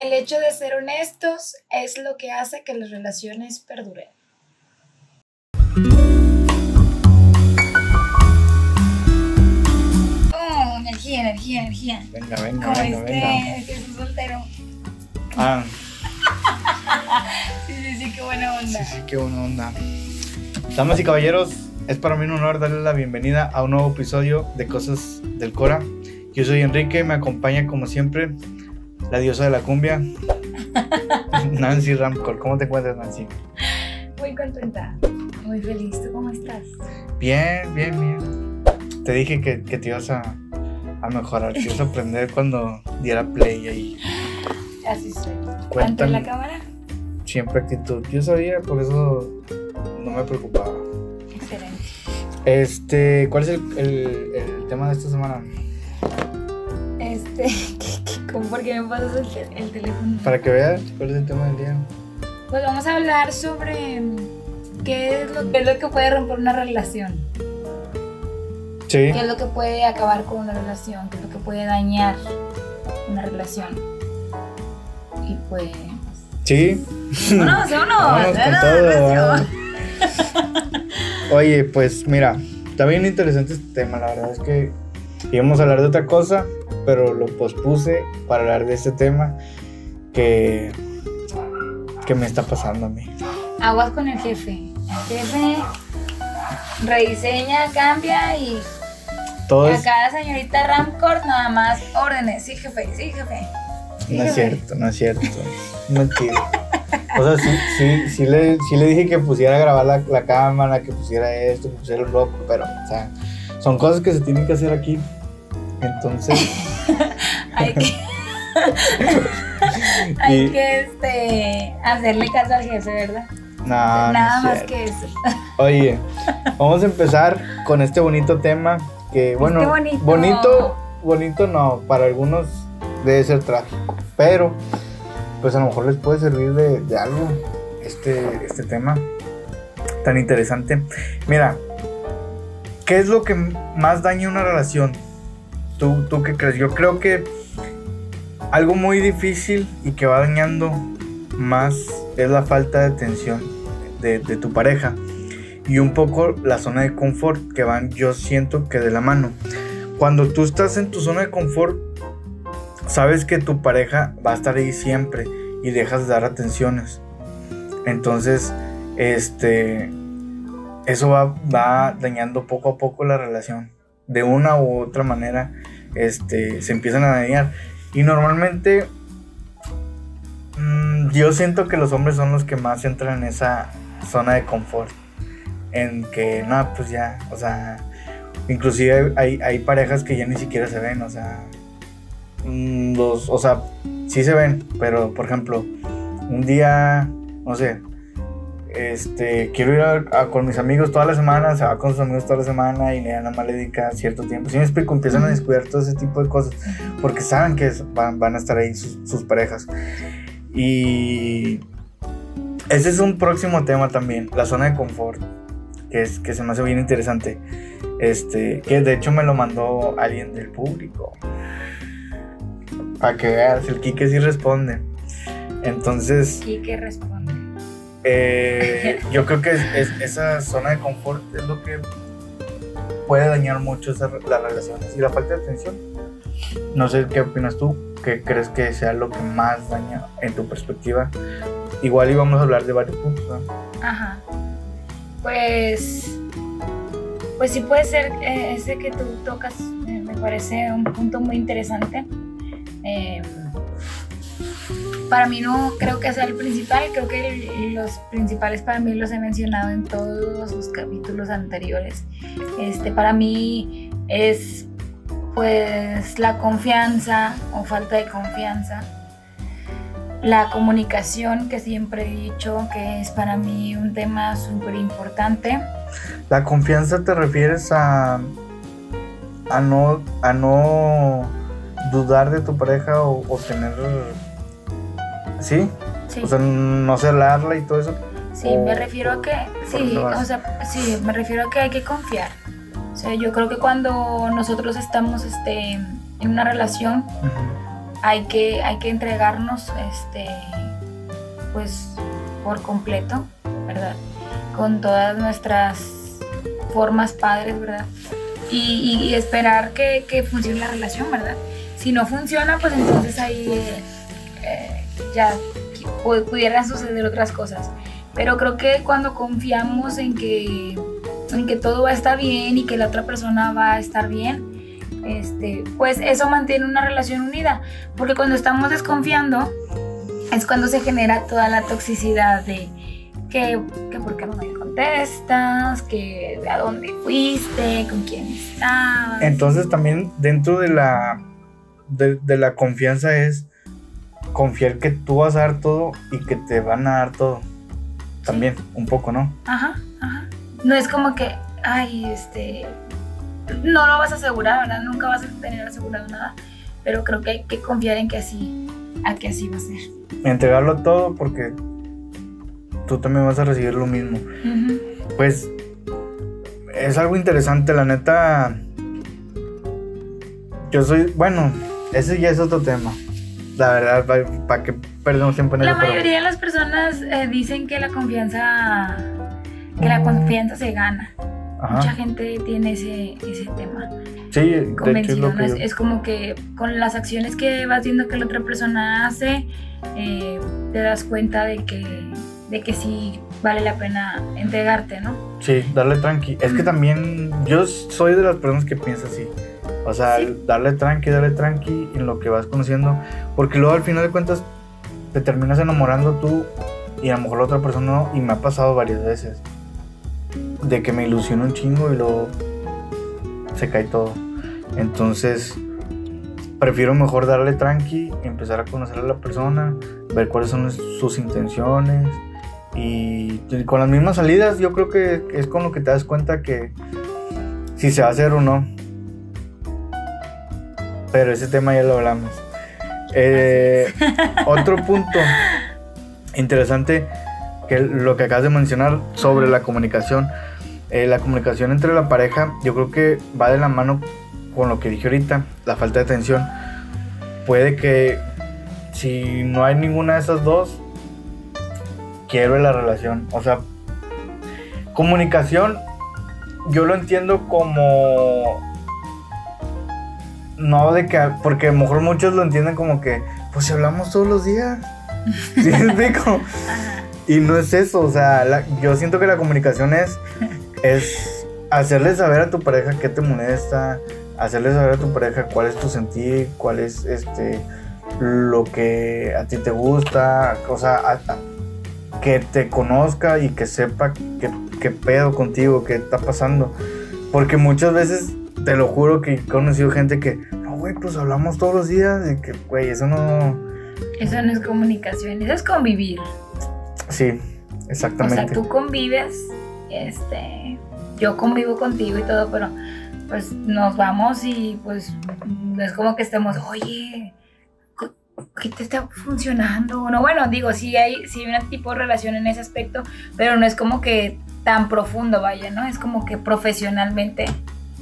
El hecho de ser honestos es lo que hace que las relaciones perduren. Oh, energía, energía, energía. Venga, venga, Como venga, este, venga. que es un soltero. Ah, Sí, sí, sí, qué buena onda. sí, sí, qué buena onda. Damas y caballeros, es para mí un honor darles la bienvenida a un nuevo episodio de Cosas del Cora. Yo soy Enrique, me acompaña como siempre la diosa de la cumbia, Nancy Ramcor. ¿Cómo te encuentras, Nancy? Muy contenta, muy feliz. ¿Tú cómo estás? Bien, bien, bien. Te dije que, que te ibas a, a mejorar, te ibas a aprender cuando diera play ahí. Así soy. ¿Ante la cámara? Siempre actitud. Yo sabía, por eso no me preocupaba. Excelente. Este, ¿cuál es el, el- el tema de esta semana? Este, ¿qué- qué- cómo, ¿por qué me pasas el, te- el teléfono? Para que veas cuál es el tema del día. Pues vamos a hablar sobre mm, qué es lo, qué es lo que puede romper una relación, Sí. qué es lo que puede acabar con una relación, qué es lo que puede dañar una relación. Y pues... Sí. ¡Vámonos, todo. recio! Oye, pues mira, está bien interesante este tema. La verdad es que íbamos a hablar de otra cosa, pero lo pospuse para hablar de este tema que, que me está pasando a mí. Aguas con el jefe. El jefe rediseña, cambia y Todo es, acá señorita Ramcord nada más órdenes. Sí, jefe, sí, jefe. Sí, no es cierto, no es cierto. Mentira. O sea, sí, sí, sí, le, sí le dije que pusiera a grabar la, la cámara, que pusiera esto, que pusiera el loco, pero, o sea, son cosas que se tienen que hacer aquí. Entonces, Hay que, hay Y- que este, hacerle caso al jefe, ¿verdad? no Nada más cierto. que eso. Oye, vamos a empezar con este bonito tema que, bueno, Este bonito. bonito, bonito no, para algunos debe ser trágico, pero pues a lo mejor les puede servir de, de algo este, este tema tan interesante. Mira, ¿qué es lo que más daña una relación? ¿Tú, ¿Tú qué crees? Yo creo que algo muy difícil y que va dañando más es la falta de atención de, tu pareja y un poco la zona de confort que van yo siento que de la mano. Cuando tú estás en tu zona de confort, sabes que tu pareja va a estar ahí siempre y dejas de dar atenciones. Entonces, este, eso va, va dañando poco a poco la relación. De una u otra manera, este, se empiezan a dañar. Y normalmente, mm, yo siento que los hombres son los que más entran en esa zona de confort. En que, no, pues ya, o sea, inclusive hay, hay parejas que ya ni siquiera se ven, o sea, mm, los, o sea, sí se ven, pero por ejemplo, un día, no sé, este, quiero ir a- a- con mis amigos toda la semana, se va con sus amigos toda la semana y nada más le dedica cierto tiempo. Si me explico, empiezan a descuidar todo ese tipo de cosas porque saben que van, van a estar ahí sus, sus parejas. Y ese es un próximo tema también, la zona de confort, que, es, que se me hace bien interesante. Este, que de hecho me lo mandó alguien del público. Para que veas, el Kike sí responde. Entonces, ¿Y qué responde? Eh, yo creo que es- es- esa zona de confort es lo que puede dañar mucho esa- las relaciones y la falta de atención. No sé qué opinas tú, qué crees que sea lo que más daña en tu perspectiva. Igual íbamos a hablar de varios puntos. Ajá. Pues. Pues sí puede ser eh, ese que tú tocas, eh, me parece un punto muy interesante. Para mí no creo que sea el principal, creo que los principales para mí los he mencionado en todos los capítulos anteriores. Este, para mí es pues la confianza o falta de confianza la comunicación, que siempre he dicho que es para mí un tema súper importante. La confianza te refieres a, a, no, a no dudar de tu pareja o, o tener... ¿Sí? Sí, O sea, no celarla y todo eso. sí o- me refiero a que, ¿por sí, o sea, sí, me refiero a que hay que confiar. O sea, yo creo que cuando nosotros estamos este, en una relación, hay que, hay que entregarnos, este, pues, por completo, ¿verdad? Con todas nuestras formas padres, ¿verdad? Y, esperar que, que, funcione la relación, ¿verdad? Si no funciona, pues entonces ahí eh, ya pudieran suceder otras cosas. Pero creo que cuando confiamos en que, en que todo va a estar bien y que la otra persona va a estar bien, este, pues eso mantiene una relación unida. Porque cuando estamos desconfiando es cuando se genera toda la toxicidad de que, que por qué no me contestas, que a dónde fuiste, con quién estabas. Entonces también dentro de la, de, la confianza es confiar que tú vas a dar todo y que te van a dar todo. También, un poco, ¿no? Ajá, ajá. No es como que, ay, este, no lo vas a asegurar, ¿verdad? Nunca vas a tener asegurado nada, pero creo que hay que confiar en que así, a que así va a ser. Entregarlo todo porque tú también vas a recibir lo mismo. Pues es algo interesante, la neta. Yo soy, bueno, ese ya es otro tema. La verdad, para que perdemos tiempo en La mayoría de las personas eh, dicen que la confianza, que la confianza se gana. Mucha gente tiene ese, ese tema. Sí, de hecho es, lo que es, como que con las acciones que vas viendo que la otra persona hace, eh, te das cuenta de que, de que sí vale la pena entregarte, ¿no? Sí, darle tranqui. Es que también yo soy de las personas que piensa así. O sea, darle tranqui, darle tranqui en lo que vas conociendo. Porque luego al final de cuentas te terminas enamorando tú y a lo mejor la otra persona no. Y me ha pasado varias veces de que me ilusiono un chingo y luego se cae todo. Entonces, prefiero mejor darle tranqui, empezar a conocer a la persona, ver cuáles son sus intenciones y con las mismas salidas yo creo que es con lo que te das cuenta que si se va a hacer o no. Pero ese tema ya lo hablamos. Eh, otro punto interesante que lo que acabas de mencionar sobre la comunicación. Eh, la comunicación entre la pareja, yo creo que va de la mano con lo que dije ahorita, la falta de atención. Puede que si no hay ninguna de esas dos, quiero la relación. O sea, comunicación, yo lo entiendo como. No de que. Porque a lo mejor muchos lo entienden como que. Pues si hablamos todos los días. ¿Sí Y no es eso, o sea, yo siento que la comunicación es, es hacerle saber a tu pareja qué te molesta, hacerle saber a tu pareja cuál es tu sentir, cuál es este lo que a ti te gusta, o sea, que te conozca y que sepa qué, pedo contigo, qué está pasando. Porque muchas veces, te lo juro que he conocido gente que, no, güey, pues hablamos todos los días y que, güey, eso no... Eso no es comunicación, eso es convivir. Sí, exactamente. O sea, tú convives, este, yo convivo contigo y todo, pero pues nos vamos y pues no es como que estemos, oye, ¿qué te está funcionando? No, bueno, digo, sí hay, sí hay un tipo de relación en ese aspecto, pero no es como que tan profundo, vaya, ¿no? Es como que profesionalmente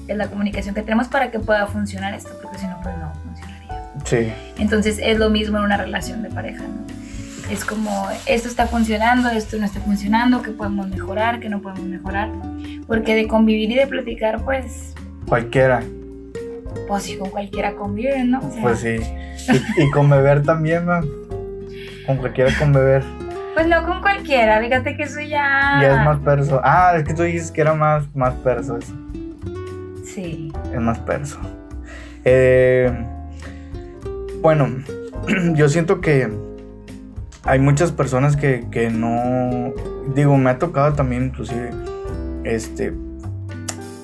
es la comunicación que tenemos para que pueda funcionar esto, porque si no, pues no funcionaría. Sí. Entonces es lo mismo en una relación de pareja, ¿no? es como esto está funcionando, esto no está funcionando, que podemos mejorar, que no podemos mejorar. Porque de convivir y de platicar, pues... Cualquiera. Pues sí, con cualquiera convive, ¿no? pues sí. Y, con beber también, ¿no? Con cualquiera con beber. Pues no con cualquiera, fíjate que eso ya... Ya es más perso. Ah, es que tú dices que era más, más perso eso. Es más perso. Eh, bueno, yo siento que hay muchas personas que, que no, digo, me ha tocado también inclusive, este,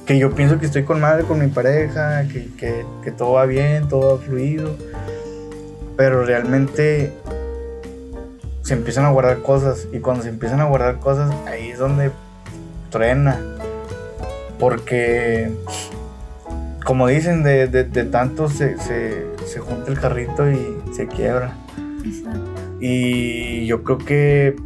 que yo pienso que estoy con madre con mi pareja, que, que, que todo va bien, todo va fluido, pero realmente se empiezan a guardar cosas y cuando se empiezan a guardar cosas ahí es donde truena, porque como dicen, de, de, de tanto se, se, se junta el carrito y se quiebra. Exacto. Y yo creo que.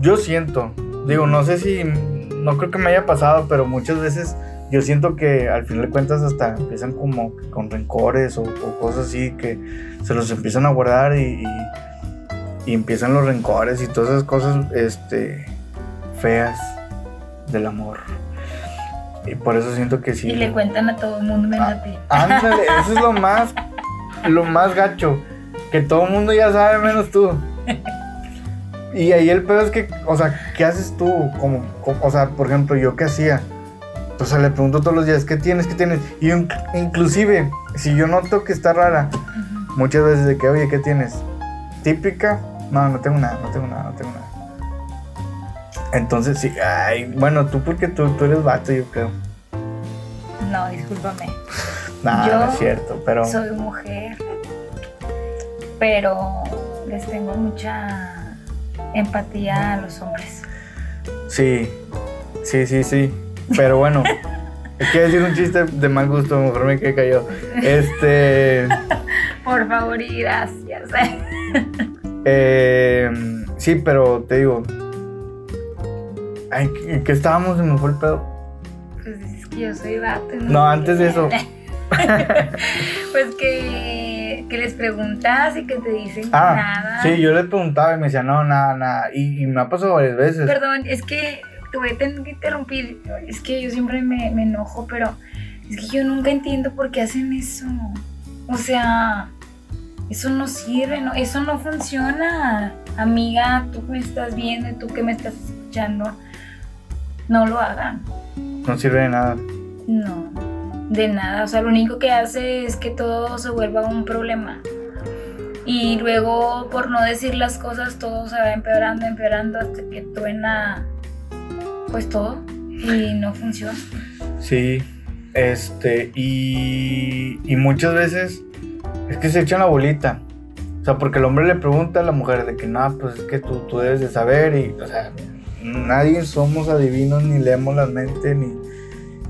Yo siento. Digo, no sé si. No creo que me haya pasado, pero muchas veces yo siento que al final de cuentas hasta empiezan como con rencores o, o cosas así que se los empiezan a guardar y, y, y empiezan los rencores y todas esas cosas este, feas del amor. Y por eso siento que sí. Y le cuentan a todo el mundo menos a ti. Ándale, eso es lo más, lo más gacho. Que todo el mundo ya sabe menos tú. Y ahí el pedo es que, o sea, ¿qué haces tú? Como, o sea, por ejemplo, yo qué hacía. O sea, le pregunto todos los días, ¿qué tienes? ¿Qué tienes? Y in- inclusive, si yo noto que está rara, muchas veces de que, oye, ¿qué tienes? Típica, no, no tengo nada, no tengo nada, no tengo nada. Entonces, sí, ay, bueno, tú porque tú, tú eres vato, yo creo. No, discúlpame. Yo no es cierto, pero... Soy mujer, pero les tengo mucha empatía a los hombres. Sí, sí, sí, sí. Pero bueno, quiero decir un chiste de mal gusto, mejor me quedé callado. Este. Por favor y gracias. eh, sí, pero te digo. Ay, ¿qué, qué estábamos? Se me fue el pedo. Pues es que yo soy vato. No, antes de eso. pues que, que les preguntas y que te dicen Ah, nada. sí, yo le preguntaba y me decía, no, nada, nada. Y, y me ha pasado varias veces. Perdón, es que te voy a tener que interrumpir. Es que yo siempre me, me enojo, pero es que yo nunca entiendo por qué hacen eso. O sea, eso no sirve, no, eso no funciona. Amiga, tú que me estás viendo y tú que me estás escuchando, no lo hagan. No sirve de nada. No, de nada. O sea, lo único que hace es que todo se vuelva un problema. Y luego, por no decir las cosas, todo se va empeorando, empeorando hasta que truena, pues todo. Y no funciona. Sí, este, y, y muchas veces es que se echan la bolita. O sea, porque el hombre le pregunta a la mujer de que no, pues es que tú, tú debes de saber y, o sea, nadie somos adivinos ni leemos la mente ni,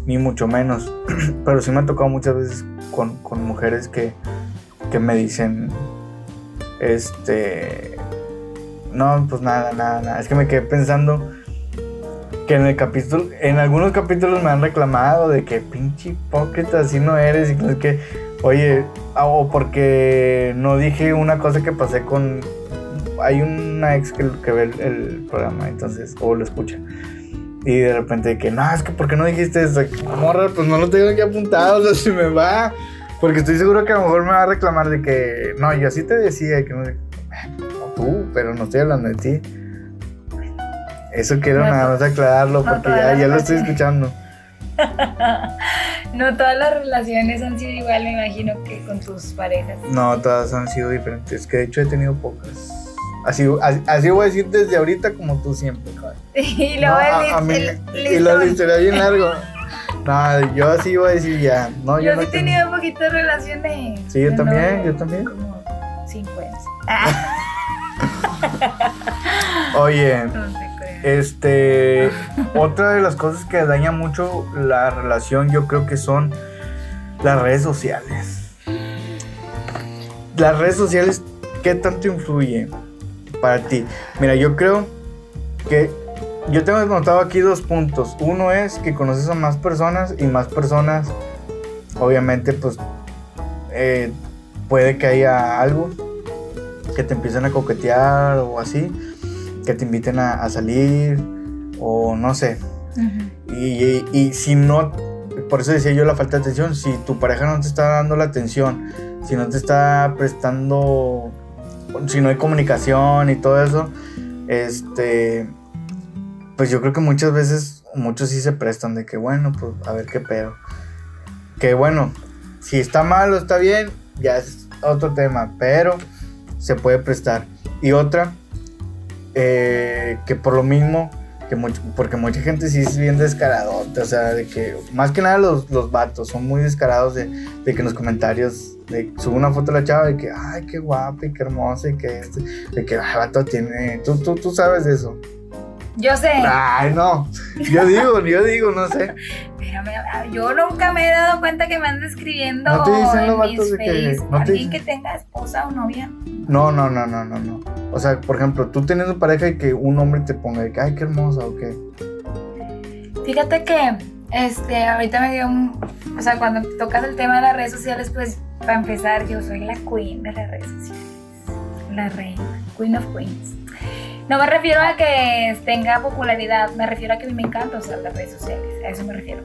ni mucho menos. Pero sí me ha tocado muchas veces con, con mujeres que, que me dicen, este, no, pues nada, nada, nada. Es que me quedé pensando que en el capítulo, en algunos capítulos me han reclamado de que pinche hipócrita, así no eres y que. Oye, ah, o porque no dije una cosa que pasé con. Hay una ex que, que ve el, el programa, entonces, o lo escucha. Y de repente que, no, es que ¿por qué no dijiste eso? Morra, pues no lo tengo aquí apuntado, o sea, se me va. Porque estoy seguro que a lo mejor me va a reclamar de que, no, yo así te decía, que no. No tú, pero no estoy hablando de ti. Eso quiero No, nada más aclararlo, porque ya, ya lo estoy escuchando. No todas las relaciones han sido igual, me imagino, que con tus parejas. No, todas han sido diferentes, que de hecho he tenido pocas. Así, así, voy a decir desde ahorita como tú siempre. Y No, luego a- el, mí- el- y era bien largo. No, yo así voy a decir ya. No, yo, Yo no sí he tengo- tenido poquitas relaciones. Sí, yo pero también, no yo también. Como cinco años. Ah, Oye, no se crean. este, otra de las cosas que daña mucho la relación, yo creo que son las redes sociales. Las redes sociales, ¿qué tanto influye para ti? Mira, yo creo que yo tengo notado aquí dos puntos. Uno es que conoces a más personas y más personas, obviamente, pues eh, puede que haya algo que te empiecen a coquetear o así, que te inviten a, a salir o no sé. Y, y- y si no, por eso decía yo la falta de atención, si tu pareja no te está dando la atención, si no te está prestando, si no hay comunicación y todo eso, este, pues yo creo que muchas veces, muchos sí se prestan de que bueno, pues a ver qué pedo. Que bueno, si está mal o está bien, ya es otro tema, pero se puede prestar. Y otra, eh, que por lo mismo, que mucho, porque mucha gente sí es bien descarado, o sea, de que más que nada los, los vatos son muy descarados de, de que en los comentarios de, sube una foto de la chava de que, ay, qué guapa y qué hermosa y que este, de que, ay, vato tiene, tú, tú, tú sabes de eso. Yo sé, Ay, no, yo digo, yo digo, no sé. pero me- yo nunca me he dado cuenta que me andan escribiendo ¿No te dicen en los mis vatos de que- no te alguien dicen? que tenga esposa o novia. No, no, no, no, no, no. O sea, por ejemplo, tú teniendo pareja y que un hombre te ponga de que, ay, qué hermosa o qué. Fíjate que Este, ahorita me dio un. O sea, cuando tocas el tema de las redes sociales, pues para empezar, yo soy la queen de las redes sociales. La reina. Queen of Queens. No me refiero a que tenga popularidad, me refiero a que a mí me encanta usar las redes sociales. A eso me refiero.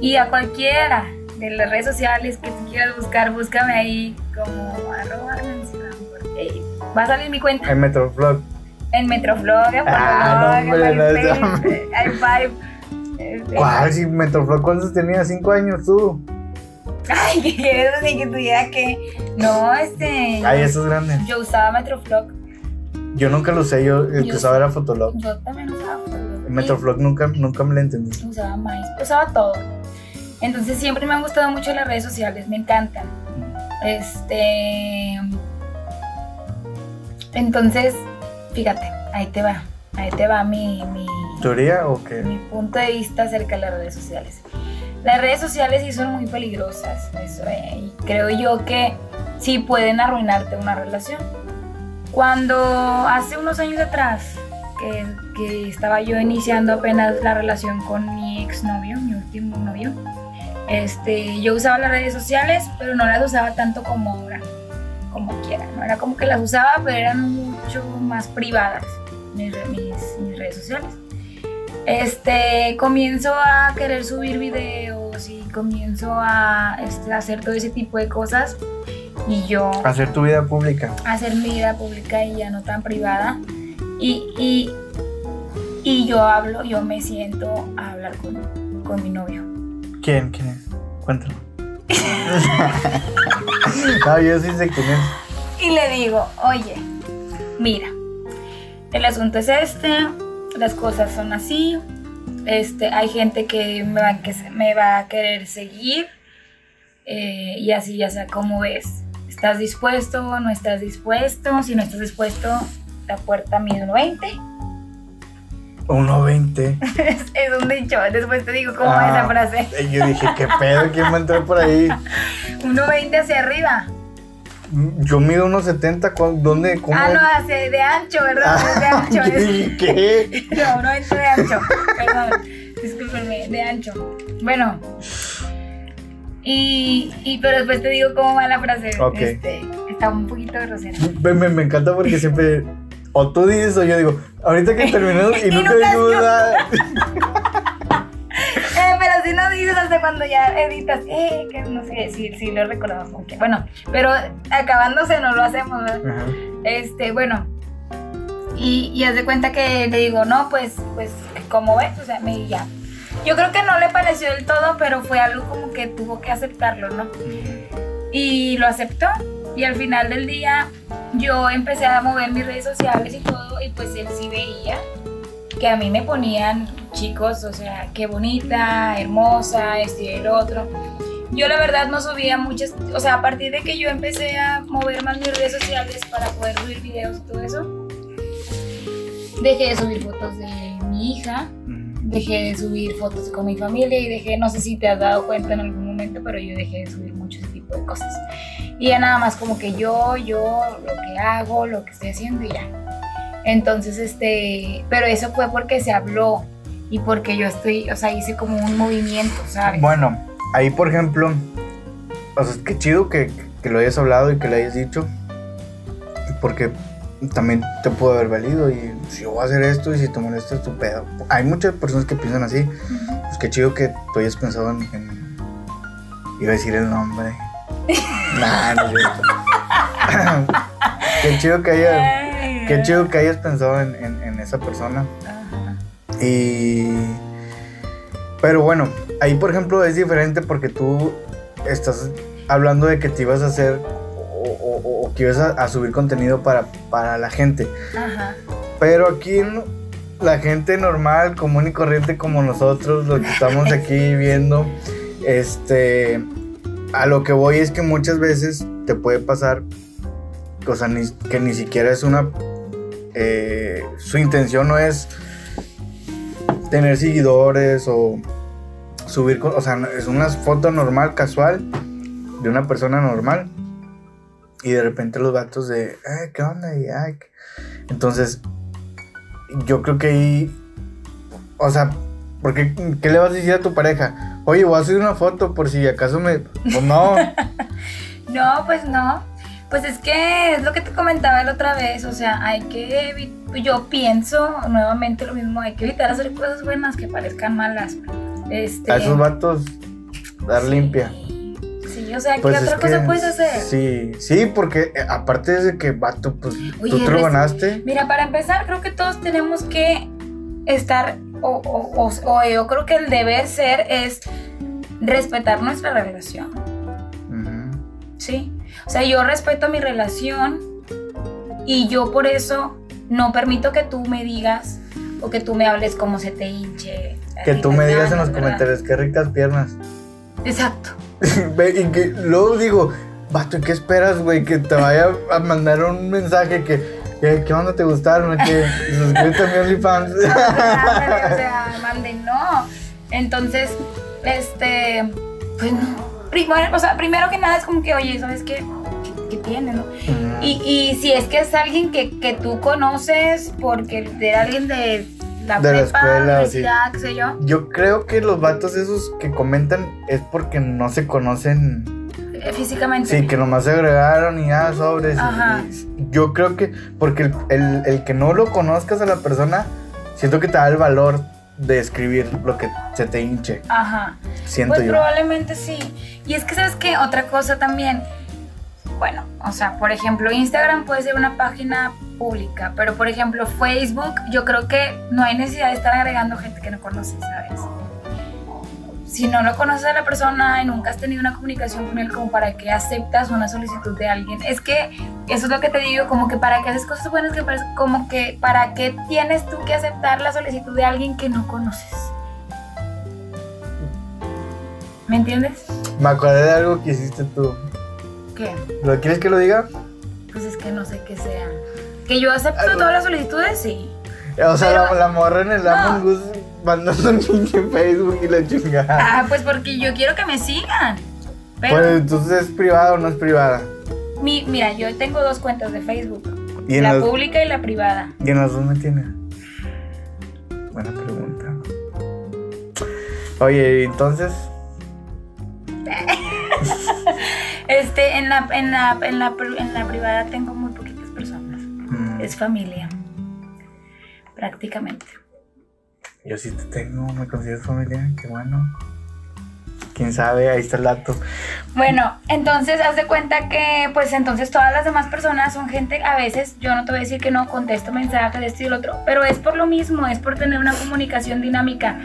Y a cualquiera de las redes sociales que tú quieras buscar, búscame ahí como arroba. Eh, Va a salir mi cuenta. En Metroflog. En Metroflog, en Ah, no, hombre, no. Este, ¿Cuál? Si Metroflog, ¿cuántos tenías? ¿Cinco años tú? Ay, ¿qué quieres decir que tuviera que? No, este. Ay, eso es grande. Yo usaba Metroflog. Yo nunca lo usé, yo el que usaba era Fotolog. Yo también usaba Fotolog. Y Metroflog nunca, nunca me lo entendí. Usaba MySpace. Usaba todo. Entonces siempre me han gustado mucho las redes sociales, me encantan. Este. Entonces, fíjate, ahí te va. Ahí te va mi, mi, ¿Teoría o qué? mi punto de vista acerca de las redes sociales. Las redes sociales sí son muy peligrosas, eso, eh, y creo yo que sí pueden arruinarte una relación. Cuando hace unos años atrás, que, estaba yo iniciando apenas la relación con mi exnovio, mi último novio, este, yo usaba las redes sociales, pero no las usaba tanto como ahora, como quiera, ¿no? Era como que las usaba, pero eran mucho más privadas mis redes sociales. Este, comienzo a querer subir videos y comienzo a este, hacer todo ese tipo de cosas y yo Hacer tu vida pública. hacer mi vida pública y ya no tan privada. Y, y, y yo hablo, yo me siento a hablar con, con mi novio. ¿Quién? ¿Quién es? Cuéntalo. no, yo sí sé quién es. Y le digo, oye, mira, el asunto es este, las cosas son así, este, hay gente que me va, que me va a querer seguir eh, y así ya sea como ves. ¿Estás dispuesto? ¿No estás dispuesto? Si no estás dispuesto, la puerta mide 1.20. 1.20. es, es un dicho. Después te digo cómo es Ah. esa frase. Yo dije, ¿qué pedo? ¿Quién va a entrar por ahí? 1.20 hacia arriba. Yo mido 1.70. ¿cuál- ¿Dónde? ¿Cómo? Ah, no, hacia de ancho, ¿verdad? Es de Ah, ancho. dije, ¿Qué? No, no es de ancho. Perdón. Discúlpenme, de ancho. Bueno. Y, y pero después te digo cómo va la frase. Ok. Este, está un poquito grosera. Me, me- me encanta porque siempre. O tú dices o yo digo, ahorita que terminamos y, Y nunca digo nada. No dices hasta cuando ya editas, eh, que no sé si, si lo recordamos. como que- Bueno, pero acabándose no lo hacemos, ¿verdad? Ajá. Este, bueno. Y, y haz de cuenta que le digo, no, pues, pues, como ves, o sea, me ya. Yo creo que no le pareció del todo, pero fue algo como que tuvo que aceptarlo, ¿no? Y lo aceptó. Y al final del día yo empecé a mover mis redes sociales y todo, y pues él sí veía que a mí me ponían chicos, o sea, qué bonita, hermosa, esto y el otro. Yo la verdad no subía muchas, o sea, a partir de que yo empecé a mover más mis redes sociales para poder subir videos y todo eso, dejé de subir fotos de mi hija, dejé de subir fotos con mi familia y dejé, no sé si te has dado cuenta en algún momento, pero yo dejé de subir mucho ese tipo de cosas. Y ya nada más como que yo, yo, lo que hago, lo que estoy haciendo y ya. Entonces, este, pero eso fue porque se habló y porque yo estoy, o sea, hice como un movimiento, ¿sabes? Bueno, ahí por ejemplo, o sea, qué chido que, que lo hayas hablado y que lo hayas dicho, porque también te pudo haber valido y si yo voy a hacer esto y si te molesta es tu pedo. Hay muchas personas que piensan así, pues qué chido que tú hayas pensado en... en- iba a decir el nombre. nah, no es cierto. qué chido que hayas... Qué chido que hayas pensado en, en- en esa persona. Ajá. Y. Pero bueno, ahí por ejemplo es diferente porque tú estás hablando de que te ibas a hacer o, o- que ibas a, a subir contenido para, para la gente. Ajá. Pero aquí la gente normal, común y corriente como nosotros, los que estamos aquí viendo, este. A lo que voy es que muchas veces te puede pasar, ni- que ni siquiera es una. Eh, su intención no es tener seguidores o subir, o sea, es una foto normal, casual, de una persona normal. Y de repente los vatos de, "Eh, ¿qué onda? Y, ay, qué-". Entonces, yo creo que ahí, o sea, Porque, ¿qué le vas a decir a tu pareja? Oye, voy a hacer una foto por si acaso me. Pues no. no, pues no. Pues es que es lo que te comentaba la otra vez, o sea, hay que yo pienso nuevamente lo mismo, hay que evitar hacer cosas buenas que parezcan malas. Este, a esos vatos dar limpia. Sí, o sea, ¿qué pues otra cosa puedes hacer? Sí, sí, porque eh, aparte de que vato, pues tú te lo ganaste. Mira, para empezar, creo que todos tenemos que estar, o, o, yo creo que el deber ser es respetar nuestra relación. Sí. O sea, yo respeto mi relación y yo por eso no permito que tú me digas o que tú me hables como se te hinche. Que tú me digas en los comentarios, qué ricas piernas. Exacto. y que luego digo, vato, ¿qué esperas, güey? Que te vaya a mandar un mensaje que, ¿qué onda te gustaron? Que suscríbete a mi OnlyFans. o sea, manden, no. Entonces, este, pues no. Primero, o sea, primero que nada es como que, oye, ¿sabes qué? ¿Qué, tiene, no? y, y, si es que es alguien que, que tú conoces, porque de alguien de la de la escuela, qué sé yo. Yo creo que los vatos esos que comentan es porque no se conocen eh, físicamente. Sí, que nomás se agregaron y nada sobres. Ajá. yo creo que porque el, el, que no lo conozcas a la persona, siento que te da el valor de escribir lo que se te hinche. Ajá. Siento pues probablemente sí. Y es que, ¿sabes qué? Otra cosa también. Bueno, o sea, por ejemplo, Instagram puede ser una página pública, pero por ejemplo, Facebook, yo creo que no hay necesidad de estar agregando gente que no conoces, ¿sabes? Si no lo conoces a la persona y nunca has tenido una comunicación con él, como para que aceptas una solicitud de alguien. Es que eso es lo que te digo, como que para que haces cosas buenas, que como que para qué tienes tú que aceptar la solicitud de alguien que no conoces. ¿Me entiendes? Me acordé de algo que hiciste tú. ¿Qué? ¿Lo quieres que lo diga? Pues es que no sé qué sea. Que yo acepto todas las solicitudes, sí. O sea, la, morra en el Among Us mandando un en Facebook y la chingada. Ah, pues porque yo quiero que me sigan. Pero... Pues entonces es privada o no es privada. Mi, mira, yo tengo dos cuentas de Facebook. la pública y la privada. ¿Y en las dos me tiene? Buena pregunta. Oye, entonces. este, en la, en la, en la, en la privada tengo muy poquitas personas. Mm. Es familia prácticamente. Yo sí te tengo, me consideras familia, qué bueno. Quién sabe, ahí está el dato. Bueno, entonces haz de cuenta que, pues entonces todas las demás personas son gente, a veces yo no te voy a decir que no contesto mensajes de esto y del otro, pero es por lo mismo, es por tener una comunicación dinámica.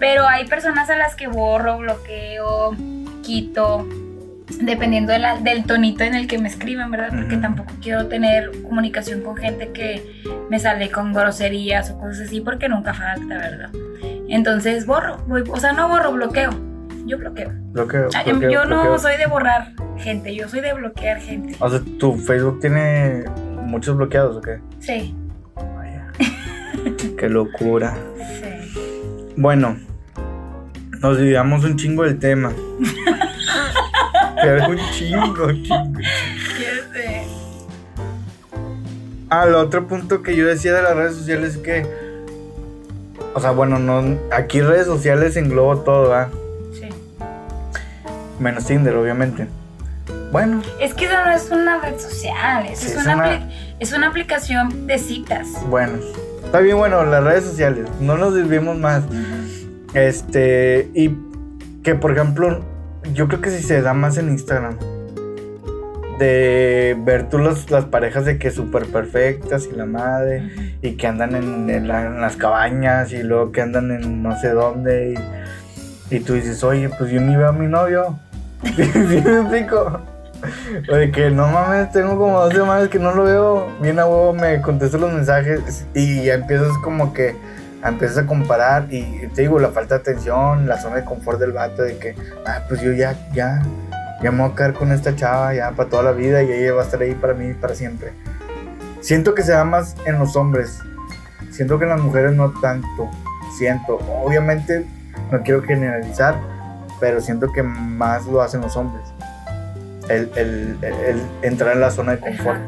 Pero hay personas a las que borro, bloqueo, quito, dependiendo del tonito en el que me escriben, ¿verdad? Porque tampoco quiero tener comunicación con gente que me sale con groserías o cosas así, porque nunca falta, ¿verdad? Entonces borro, o sea, no borro, bloqueo. Yo bloqueo. Bloqueo. Ah, yo no soy de borrar gente, yo soy de bloquear gente. O sea, ¿tu Facebook tiene muchos bloqueados o qué? Sí. Vaya. qué locura. Sí. Bueno, nos olvidamos un chingo del tema. Pero un chingo, chingo. ¿Qué Al otro punto que yo decía de las redes sociales es que. O sea, bueno, no. Aquí redes sociales englobo todo, ¿ah? Sí. Menos Tinder, obviamente. Bueno. Es que eso no es una red social, es, una, es una aplicación de citas. Bueno. Está bien, bueno, las redes sociales. No nos desviemos más. Este. Y que, por ejemplo, yo creo que sí se da más en Instagram. De ver tú las parejas de que súper perfectas y la madre, y que andan en, las cabañas y luego que andan en no sé dónde. Y, tú dices, oye, pues yo ni veo a mi novio. ¿Sí me explico? Oye, que no mames, tengo como dos semanas que no lo veo. Bien a huevo me contesto los mensajes y ya empiezas como que empiezas a comparar y te digo, la falta de atención, la zona de confort del vato de que, ah, pues yo ya, ya, ya me voy a quedar con esta chava ya para toda la vida y ella va a estar ahí para mí para siempre. Siento que se da más en los hombres, siento que en las mujeres no tanto, siento, obviamente no quiero generalizar, pero siento que más lo hacen los hombres. El, el, el entrar en la zona de confort.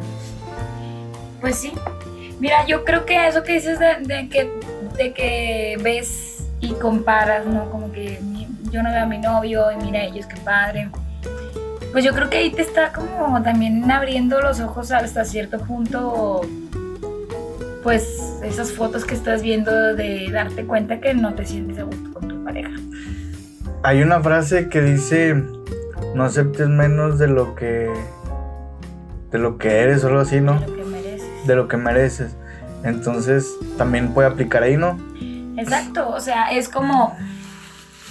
Pues sí. Mira, yo creo que eso que dices de, de que de que ves y comparas, ¿no? Como que yo no veo a mi novio y mira ellos, qué padre. Pues yo creo que ahí te está como también abriendo los ojos hasta cierto punto, pues esas fotos que estás viendo de darte cuenta que no te sientes a gusto con tu pareja. Hay una frase que dice, no aceptes menos de lo que de lo que eres o algo así, ¿no? de lo que mereces. De lo que mereces. Entonces, también puede aplicar ahí, ¿no? Exacto, o sea, es como,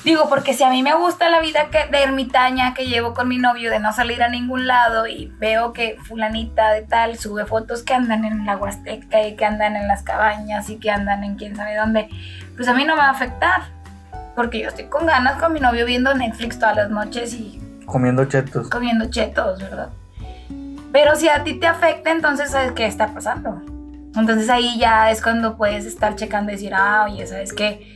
digo, porque si a mí me gusta la vida que, de ermitaña que llevo con mi novio, de no salir a ningún lado y veo que fulanita de tal sube fotos que andan en la Huasteca y que andan en las cabañas y que andan en quién sabe dónde, pues a mí no me va a afectar, porque yo estoy con ganas con mi novio viendo Netflix todas las noches y Comiendo chetos. comiendo chetos, ¿verdad? Pero si a ti te afecta, entonces ¿sabes qué está pasando? Entonces ahí ya es cuando puedes estar checando y decir, ah, oye, ¿sabes qué?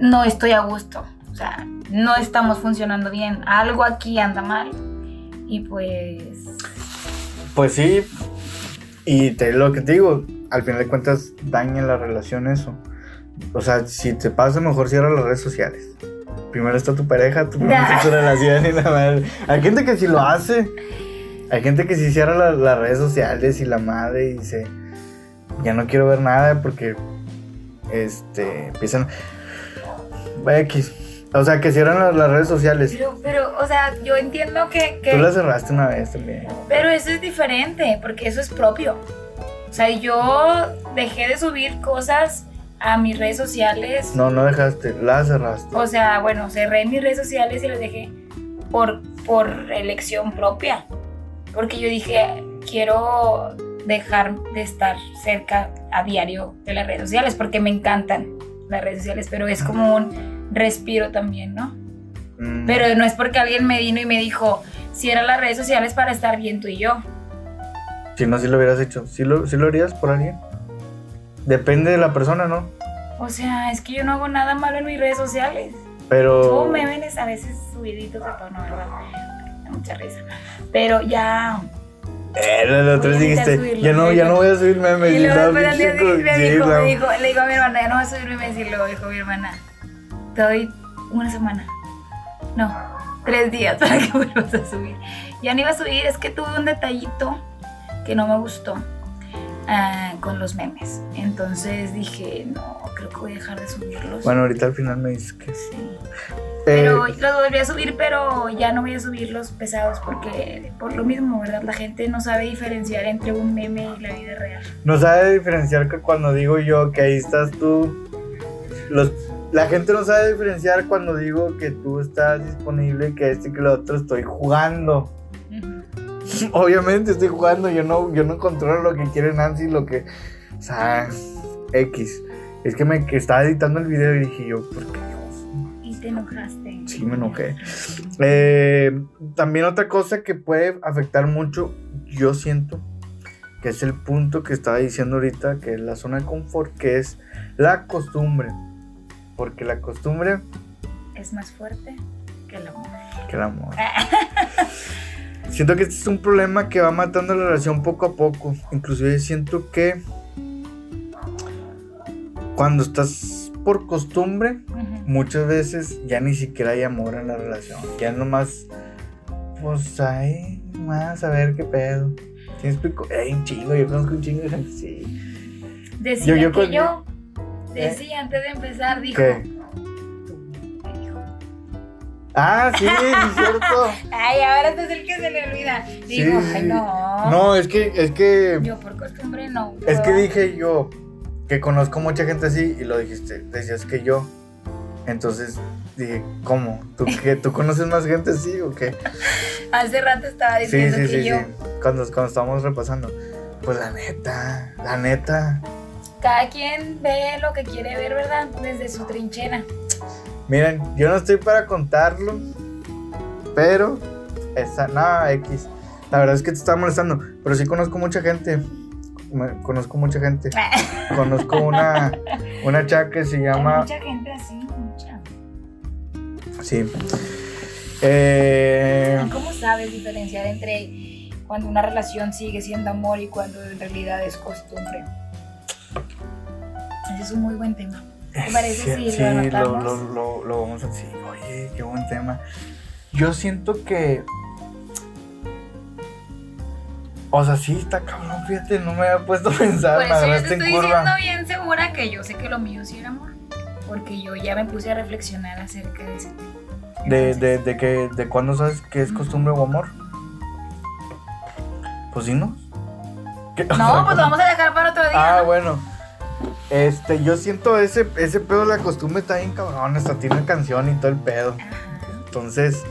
No estoy a gusto. O sea, no estamos funcionando bien. Algo aquí anda mal. Y pues... Pues sí. Y te lo que te digo, al final de cuentas daña la relación eso. O sea, si te pasa, mejor cierra las redes sociales. Primero está tu pareja, tu, tu relación y la madre. Hay gente que sí lo hace. Hay gente que sí cierra la- las redes sociales y la madre y dice, ya no quiero ver nada porque, este, empiezan, X. O sea, que cierran las, las redes sociales. Pero, pero, o sea, yo entiendo que... que Tú la cerraste una vez también. Pero eso es diferente, porque eso es propio. O sea, yo dejé de subir cosas a mis redes sociales. No, no dejaste, la cerraste. O sea, bueno, cerré mis redes sociales y las dejé por, por elección propia. Porque yo dije, quiero dejar de estar cerca a diario de las redes sociales, porque me encantan las redes sociales, pero es como un respiro también, ¿no? Mm. Pero no es porque alguien me vino y me dijo, cierra las redes sociales para estar bien tú y yo. Si no, si lo hubieras hecho. ¿Sí lo, sí lo harías por alguien? Depende de la persona, ¿no? O sea, es que yo no hago nada malo en mis redes sociales. Pero. Subo memes a veces subiditos de tono, ¿verdad? Mucha risa. Pero ya. Eh, el otro Voy a dijiste, ya no, ya no voy a subir memes. Y luego después al día siguiente me dijo, la- me dijo, le digo a mi hermana, ya no voy a subir memes y luego dijo mi hermana, te doy una semana. No, tres días para que vuelvas a subir. Ya no iba a subir, es que tuve un detallito que no me gustó ah, con los memes. Entonces dije, no, creo que voy a dejar de subirlos. Bueno, ahorita al final me dices que. Sí. Eh, Pero los volví a subir, pero ya no voy a subir los pesados porque por lo mismo, ¿verdad? La gente no sabe diferenciar entre un meme y la vida real. no sabe diferenciar que cuando digo yo que ahí estás tú. Los, la gente no sabe diferenciar cuando digo que tú estás disponible y que este y que lo otro estoy jugando. Obviamente estoy jugando, yo no, yo no controlo lo que quiere Nancy, lo que. O sea, X. Es que me que estaba editando el video y dije yo, ¿por qué? Te enojaste. Sí, me enojé. Eh, también otra cosa que puede afectar mucho, yo siento, que es el punto que estaba diciendo ahorita, que es la zona de confort, que es la costumbre. Porque la costumbre, Es más fuerte que el amor. que el amor. Siento que este es un problema que va matando la relación poco a poco. Inclusive siento que cuando estás por costumbre. Muchas veces ya ni siquiera hay amor en la relación. Ya nomás, pues ahí, más a ver qué pedo. ¿Sí me explico? Hay un chingo, yo conozco un chingo de gente, sí. Decía Yo- yo que yo, decía antes de empezar, dijo. ¿Qué? Tú. Ah, sí, sí, es cierto. Ay, ahora este es el que se le olvida. Digo, sí, ay, no. No, es que, es que, Yo por costumbre no. es que dije yo que conozco mucha gente así y lo dijiste, decías que yo. Entonces dije, ¿cómo? ¿Tú, qué, ¿tú conoces más gente así o qué? Hace rato estaba Sí, diciendo sí, que sí, yo. sí. Cuando, cuando estábamos repasando. Pues la neta, la neta. Cada quien ve lo que quiere ver, ¿verdad? Desde su trinchera. Miren, yo no estoy para contarlo, pero esa, nada, X. La verdad es que te estaba molestando, pero sí conozco mucha gente. Me- Conozco mucha gente. Conozco una, una chava que se Hay llama. mucha gente así. Sí. Eh, ¿Cómo sabes diferenciar entre cuando una relación sigue siendo amor y cuando en realidad es costumbre? Ese es un muy buen tema. ¿Te parece si sí, lo lo, vamos a decir. Oye, qué buen tema. Yo siento que. O sea, sí, está cabrón, fíjate, no me había puesto a pensar, Por eso yo te estoy diciendo bien segura que yo sé que lo mío sí era amor. Porque yo ya me puse a reflexionar acerca de ese tema. De, de, de, que, ¿De cuándo sabes que es costumbre o amor? Pues sí, ¿no? ¿Qué? O sea, No, pues ¿cómo? lo vamos a dejar para otro día. Ah, ¿no? bueno. Este, yo siento ese, ese pedo de la costumbre está bien cabrón, hasta tiene canción y todo el pedo. Entonces,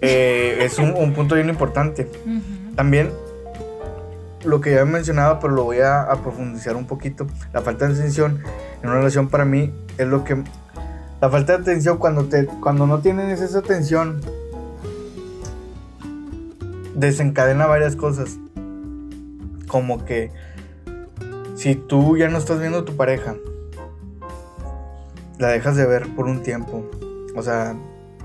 eh, es un, un punto bien importante. También, lo que ya he mencionado, pero lo voy a, a profundizar un poquito, la falta de atención en una relación para mí es lo que... La falta de atención cuando, te, cuando no tienes esa atención desencadena varias cosas. Como que si tú ya no estás viendo a tu pareja, la dejas de ver por un tiempo. O sea,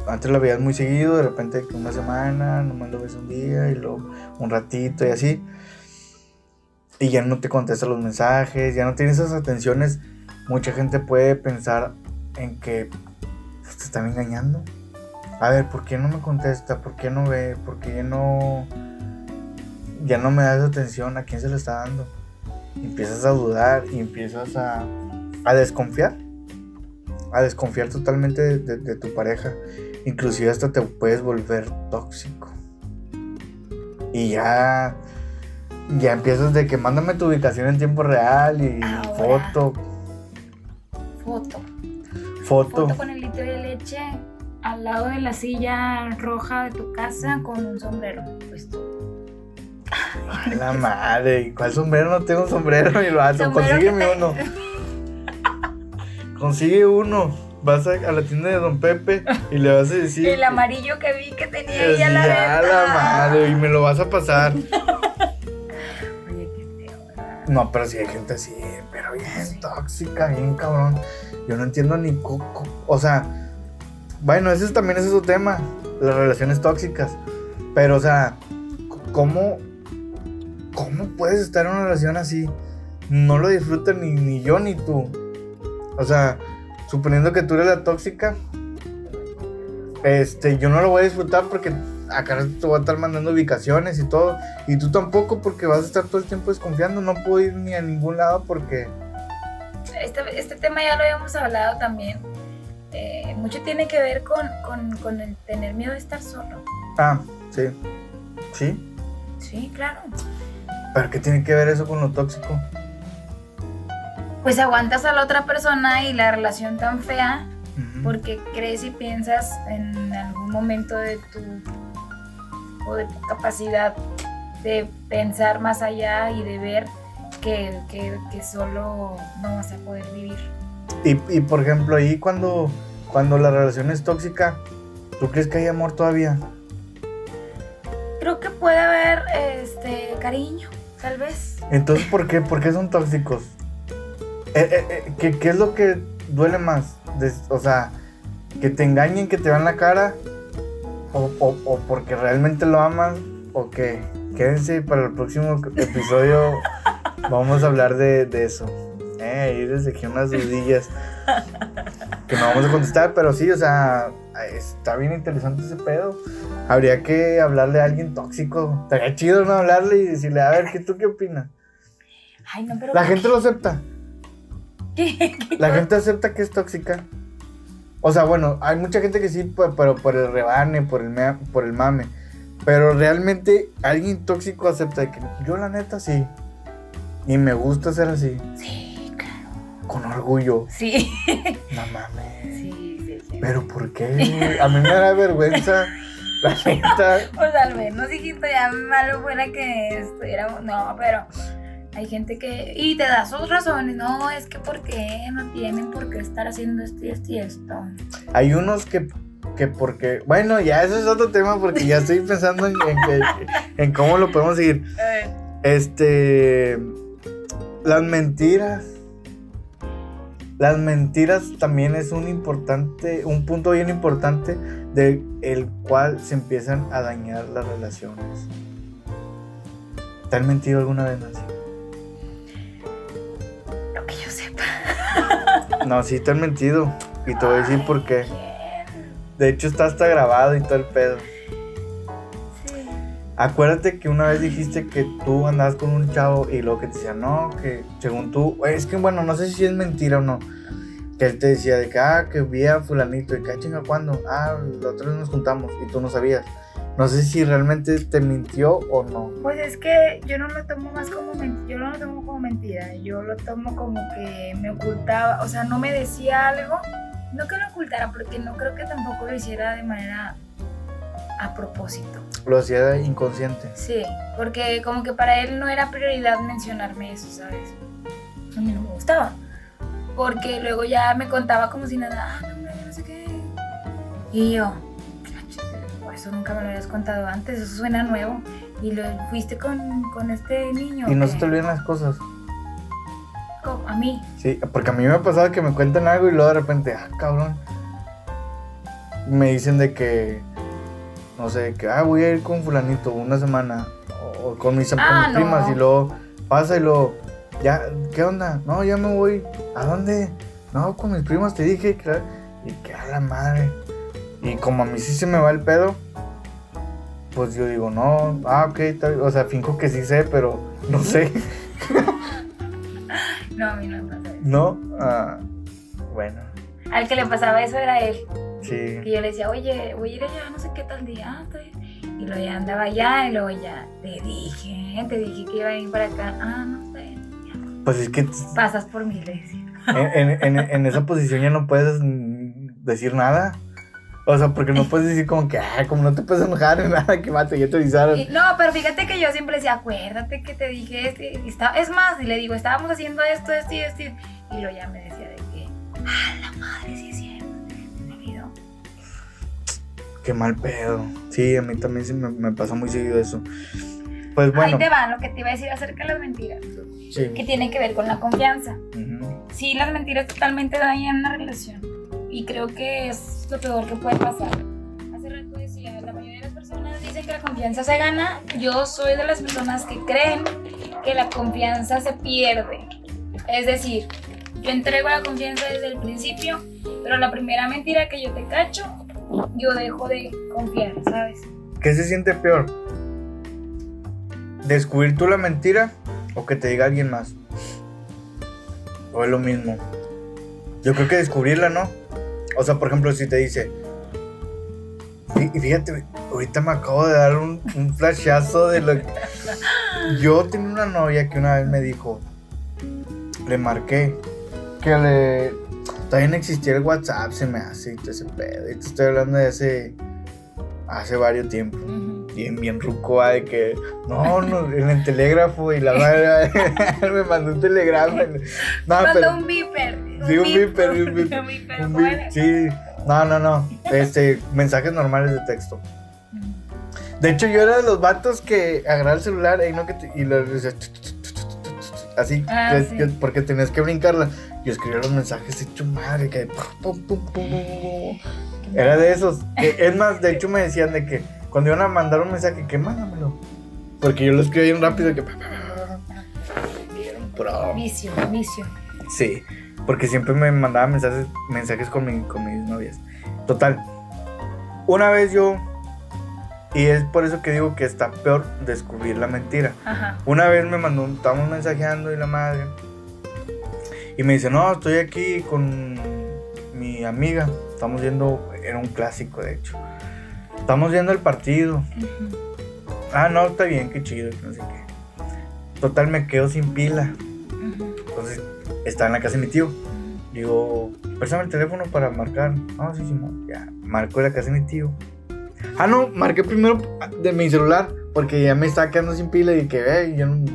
antes la veías muy seguido, de repente una semana, nomás lo ves un día y luego un ratito y así. Y ya no te contesta los mensajes, ya no tienes esas atenciones. Mucha gente puede pensar en que te están engañando. A ver, ¿por qué no me contesta? ¿Por qué no ve? ¿Por qué no ya no me das atención? ¿A quién se lo está dando? Y empiezas a dudar y empiezas a, a desconfiar. A desconfiar totalmente de, de- de tu pareja. Inclusive hasta te puedes volver tóxico. Y ya ya empiezas de que mándame tu ubicación en tiempo real y Ahora. foto, Foto. Foto. Foto con el litro de leche al lado de la silla roja de tu casa con un sombrero puesto. Ay, la madre, ¿y ¿cuál sombrero? No tengo sombrero, mi vato. Sombrero Consígueme te- uno. Consigue uno. Vas a, a la tienda de Don Pepe y le vas a decir. El amarillo que vi que tenía ella la venta. la madre, y me lo vas a pasar. No, pero si hay gente así, pero bien tóxica, bien cabrón. Yo no entiendo ni. cu- O sea, bueno, ese es- también es otro tema, las relaciones tóxicas. Pero, o sea, ¿cómo, cómo puedes estar en una relación así? No lo disfrutas ni, ni yo ni tú. O sea, suponiendo que tú eres la tóxica, este, yo no lo voy a disfrutar porque acá te voy a estar mandando ubicaciones y todo. Y tú tampoco porque vas a estar todo el tiempo desconfiando. No puedo ir ni a ningún lado porque... Este, este tema ya lo habíamos hablado también. Eh, mucho tiene que ver con, con, con el tener miedo de estar solo. Ah, sí. Sí. Sí, claro. ¿Pero qué tiene que ver eso con lo tóxico? Pues aguantas a la otra persona y la relación tan fea porque crees y piensas en algún momento de tu o de tu capacidad de pensar más allá y de ver que, que- que solo no vas a poder vivir. Y, y, por ejemplo, ahí cuando, cuando la relación es tóxica, ¿tú crees que hay amor todavía? Creo que puede haber este cariño, tal vez. Entonces, ¿por qué, ¿Por qué son tóxicos? Eh, eh, eh, ¿qué, qué es lo que duele más? Des- o sea, que te engañen, que te vean la cara, o, o- o porque realmente lo aman, o que quédense para el próximo episodio. vamos a hablar de, de eso. Eh, ahí les dejé unas dudillas que no vamos a contestar, pero sí, o sea, está bien interesante ese pedo. Habría que hablarle a alguien tóxico. Estaría chido no hablarle y decirle, a ver, ¿qué tú qué opinas? Ay, no, pero La ¿por gente lo acepta. qué? ¿Qué La gente acepta que es tóxica. O sea, bueno, hay mucha gente que sí, pe- pero por el rebane, por el, mea- por el mame. Pero realmente alguien tóxico acepta de que yo la neta sí. Y me gusta ser así. Sí, claro. Con orgullo. Sí. No mames. Sí, sí, sí. Pero ¿por qué? A mí me da vergüenza. La neta. Pues al menos, hijito, ya malo fuera que estuviéramos. No, pero hay gente que. Y te da sus razones. No, es que ¿por qué no tienen por qué estar haciendo esto y esto y esto? Hay unos que, que porque. Bueno, ya eso es otro tema porque ya estoy pensando en, en que- en cómo lo podemos seguir. Este. Las mentiras. Las mentiras también es un importante, un punto bien importante del el cual se empiezan a dañar las relaciones. ¿Te han mentido alguna vez, Nancy? No, sí te han mentido. Y te voy a decir por qué. De hecho, está hasta grabado y todo el pedo. Sí. Acuérdate que una vez dijiste que tú andabas con un chavo y luego que te decía, no, que según tú, es que bueno, no sé si es mentira o no. Que él te decía de que, ah, que vi a fulanito y que, ah, chinga, ¿cuándo? Ah, la otra vez nos juntamos y tú no sabías. No sé si realmente te mintió o no. Pues es que yo no lo tomo más como mentira, yo no lo tomo como mentira, yo lo tomo como que me ocultaba, o sea, no me decía algo, no que lo ocultara, porque no creo que tampoco lo hiciera de manera a propósito. Lo hacía inconsciente. Sí, porque como que para él no era prioridad mencionarme eso, ¿sabes? A mí no me gustaba. Porque luego ya me contaba como si nada, ah, no, no sé qué. Y yo, "Pues eso nunca me lo habías contado antes, eso suena nuevo. Y lo fuiste con, con este niño. Y no se te olvidan las cosas. Co- A mí. Sí, porque a mí me ha pasado que me cuentan algo y luego de repente, ah, cabrón. Me dicen de que, no sé, que, ah, voy a ir con fulanito una semana. O, con mis, con Ah, mis no. primas y luego pasa y luego, ya, ¿qué onda? No, ya me voy. ¿A dónde? No, con mis primas te dije. que- Y que a la madre. Y como a mí sí se me va el pedo, pues yo digo, no, ah, ok, bien. o sea, finjo que sí sé, pero no sé. No, a mí no me pasa eso. No, ah, bueno, Al que le pasaba eso era él. sí. Y yo le decía, oye, voy a ir allá, no sé qué tal día. Ah, bien. Y luego ya andaba allá y luego ya te dije, te dije que iba a ir para acá. Ah, no, bien. Pues es que Pasas por le decía. en, en- en- en esa posición ya no puedes decir nada. O sea, porque no puedes decir como que, ah, como no te puedes enojar ni nada, que mate, ya te avisaron. No, pero fíjate que yo siempre decía, acuérdate que te dije este. estaba- es más, y le digo, estábamos haciendo esto, esto y esto. Y luego ya me decía de que, ah, la madre, sí es cierto. Me olvidó. Qué mal pedo. Sí, a mí también sí me, me pasa muy seguido eso. Pues bueno. Ahí te va lo que te iba a decir acerca de las mentiras, Sí. que tiene que ver con la confianza. Ujú. Sí, las mentiras totalmente dañan una relación. Y creo que es lo peor que puede pasar. Hace rato decía, la mayoría de las personas dicen que la confianza se gana. Yo soy de las personas que creen que la confianza se pierde. Es decir, yo entrego la confianza desde el principio, pero la primera mentira que yo te cacho, yo dejo de confiar, ¿sabes? ¿Qué se siente peor? ¿Descubrir tú la mentira o que te diga alguien más? ¿O es lo mismo? Yo creo que descubrirla, ¿no? O sea, por ejemplo, si te dice... Fí- Fíjate, ahorita me acabo de dar un, un flashazo de lo que... Yo tenía una novia que una vez me dijo... Le marqué que le... Todavía no existía el WhatsApp, se me hace y todo ese pedo. Y te estoy hablando de hace... Hace varios tiempos bien, bien ruco, ah, de que, no, no, en el telégrafo y la madre me mandó un telegrama. No, Mandó pero, un beeper. Sí, un un sí, no, no, no, este, mensajes normales de texto. De hecho, yo era de los vatos que agarraba el celular y no que te- y lo decía, así, Ah, que- sí. que- porque tenías que brincarla. Yo escribía los mensajes hecho madre, que pum, pum, pum, pum, pum. Era de esos. Que, es más, de hecho me decían de que cuando iban a mandar un mensaje, que mándamelo. Porque yo lo escribía bien rápido que. Vicio, vicio. Sí, porque siempre me mandaba mensajes, mensajes con, mi- con mis novias. Total. Una vez yo. Y es por eso que digo que está peor descubrir la mentira. Ajá. Una vez me mandó, estábamos mensajeando y la madre. Y me dice, no, estoy aquí con mi amiga. Estamos viendo, era un clásico de hecho. Estamos viendo el partido. Ah, no, está bien, qué chido, no sé qué. Total, me quedo sin pila. Está en la casa de mi tío. Digo, préstame el teléfono para marcar. No, sí, sí, no. Ya, marco la casa de mi tío. Ah, no, marqué primero de mi celular porque ya me estaba quedando sin pila y que, eh, yo no,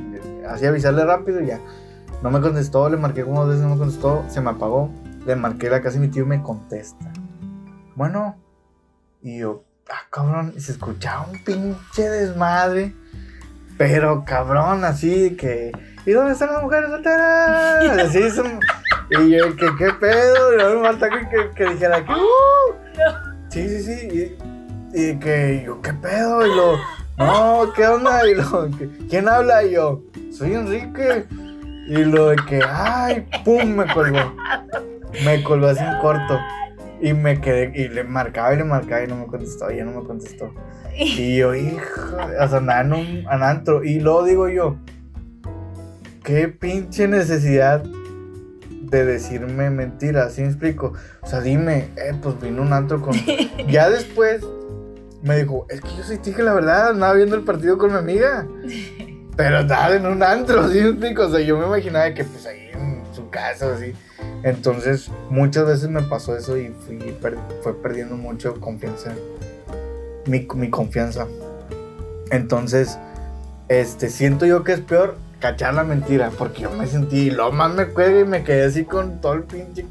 así avisarle rápido y ya. No me contestó, le marqué como dos veces, no me contestó, se me apagó. Le marqué la casa de mi tío y me contesta. Bueno, y yo, ah, cabrón, y se escuchaba un pinche desmadre. Pero cabrón, así que. ¿Y dónde están las mujeres solteras? Así son. Y yo, ¿qué, qué pedo? Y luego me falta que, que, que dijera que. "Uh". Sí, sí, sí. Y, y que yo, ¿qué pedo? Y lo. No, ¿qué onda? Y lo, ¿quién habla? Y yo, soy Enrique. Y lo de que, ay, pum, me colgó. Me colgó así en corto. Y me quedé, y le marcaba y le marcaba y no me contestó, ya no me contestó. Y yo, hijo, o sea, andaba en un antro. Y luego digo yo, qué pinche necesidad de decirme mentiras, ¿sí me explico? O sea, dime, eh, pues vino un antro con... Ya después me dijo, es que yo sí dije la verdad, andaba viendo el partido con mi amiga. Pero estaba en un antro, ¿sí me explico? O sea, yo me imaginaba que pues ahí en su casa, así. Entonces, muchas veces me pasó eso y fui per- fue perdiendo mucho confianza. Mi, mi confianza. Entonces, este, siento yo que es peor cachar la mentira, porque yo me sentí, y lo más me cuelga y me quedé así con todo el pinche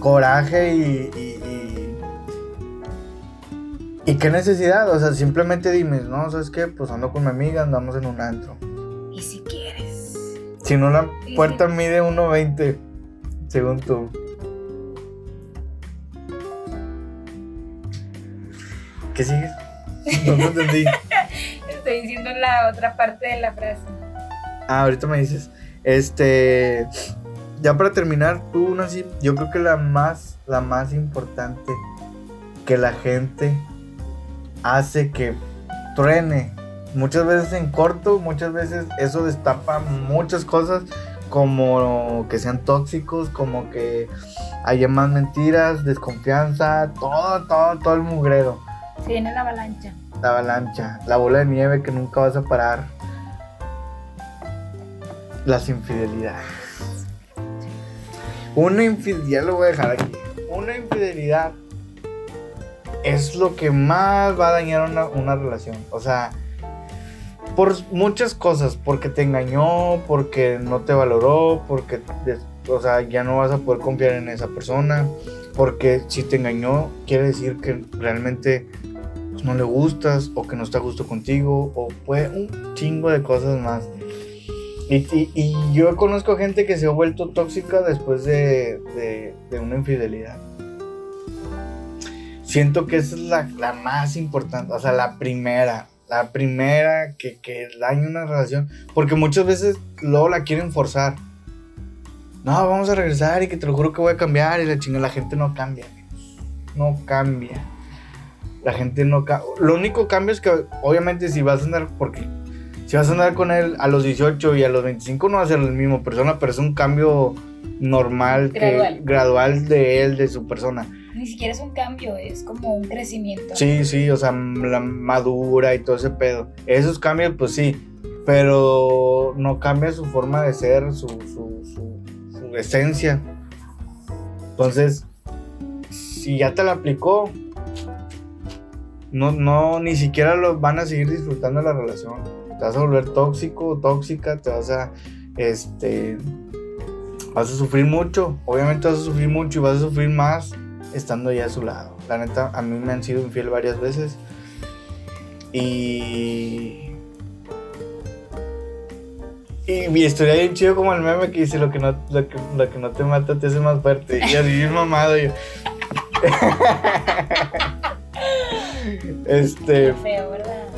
coraje y, y, y, y qué necesidad, o sea, simplemente dime, no, ¿sabes qué? Pues ando con mi amiga, andamos en un antro. Y si quieres. Si no, la puerta mide 1.20, según tú. ¿Qué sigues? No te entendí. Estoy diciendo la otra parte de la frase. Ah, ahorita me dices. Este. Ya para terminar, tú, Nancy, yo creo que la más, la más importante que la gente hace que truene. Muchas veces en corto, muchas veces eso destapa muchas cosas, como que sean tóxicos, como que haya más mentiras, desconfianza, todo, todo, todo el mugrero. Se viene la avalancha. La avalancha, la bola de nieve que nunca vas a parar. Las infidelidades. Una infidelidad, lo voy a dejar aquí. Una infidelidad es lo que más va a dañar una, una relación. O sea, por muchas cosas. Porque te engañó, porque no te valoró, porque o sea, ya no vas a poder confiar en esa persona. Porque si te engañó, quiere decir que realmente pues, no le gustas o que no está a gusto contigo o puede un chingo de cosas más. Y, y- y yo conozco gente que se ha vuelto tóxica después de, de- de una infidelidad. Siento que esa es la, la más importante, o sea, la primera, la primera que, que daña una relación, porque muchas veces luego la quieren forzar. No, vamos a regresar y que te lo juro que voy a cambiar y la chingada, la gente no cambia, no cambia. La gente no cambia. Lo único cambio es que obviamente si vas a andar, porque si vas a andar con él a los 18 y a los 25 no va a ser la misma persona, pero es un cambio normal, que- Gradual. de él, de su persona. Ni siquiera es un cambio, es como un crecimiento. Sí, sí, o sea, la madura y todo ese pedo. Esos cambios, pues sí, pero no cambia su forma de ser, su, su, su, su esencia. Entonces, si ya te la aplicó, no, no, ni siquiera lo van a seguir disfrutando la relación. Te vas a volver tóxico, tóxica, te vas a, este, vas a sufrir mucho. Obviamente vas a sufrir mucho y vas a sufrir más estando ya a su lado. La neta, a mí me han sido infiel varias veces. Y. Y mi historia bien chido como el meme que dice lo que no, lo que, lo que no te mata te hace más fuerte. Y así bien mamado yo. este, Qué feo, ¿verdad?